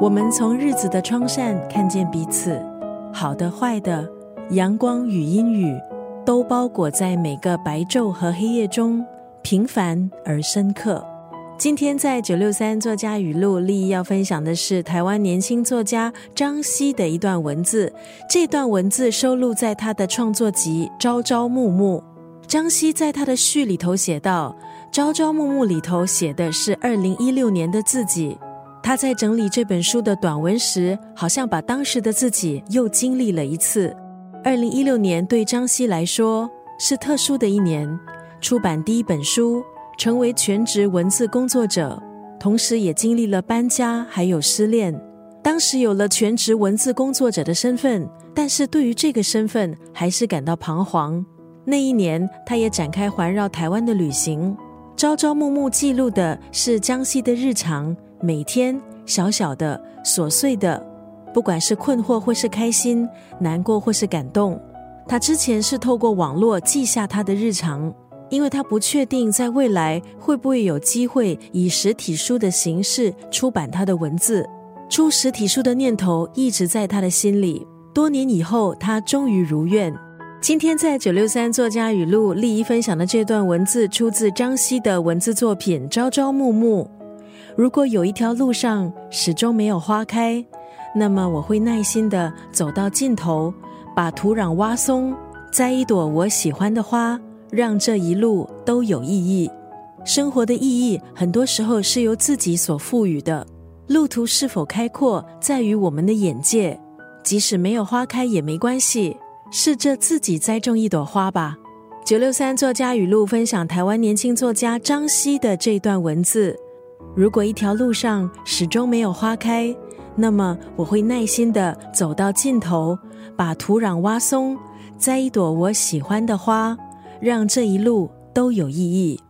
我们从日子的窗扇看见彼此，好的、坏的，阳光与阴雨，都包裹在每个白昼和黑夜中，平凡而深刻。今天在九六三作家语录，立意要分享的是台湾年轻作家张希的一段文字。这段文字收录在他的创作集《朝朝暮暮》。张希在他的序里头写道：“朝朝暮暮里头写的是二零一六年的自己。他在整理这本书的短文时，好像把当时的自己又经历了一次。二零一六年对张希来说是特殊的一年，出版第一本书。”成为全职文字工作者，同时也经历了搬家，还有失恋。当时有了全职文字工作者的身份，但是对于这个身份还是感到彷徨。那一年，他也展开环绕台湾的旅行，朝朝暮暮记录的是江西的日常，每天小小的琐碎的，不管是困惑或是开心，难过或是感动，他之前是透过网络记下他的日常。因为他不确定在未来会不会有机会以实体书的形式出版他的文字，出实体书的念头一直在他的心里。多年以后，他终于如愿。今天在九六三作家语录立一分享的这段文字，出自张希的文字作品《朝朝暮暮》。如果有一条路上始终没有花开，那么我会耐心的走到尽头，把土壤挖松，栽一朵我喜欢的花。让这一路都有意义。生活的意义，很多时候是由自己所赋予的。路途是否开阔，在于我们的眼界。即使没有花开也没关系，试着自己栽种一朵花吧。九六三作家语录分享台湾年轻作家张希的这段文字：如果一条路上始终没有花开，那么我会耐心的走到尽头，把土壤挖松，栽一朵我喜欢的花。让这一路都有意义。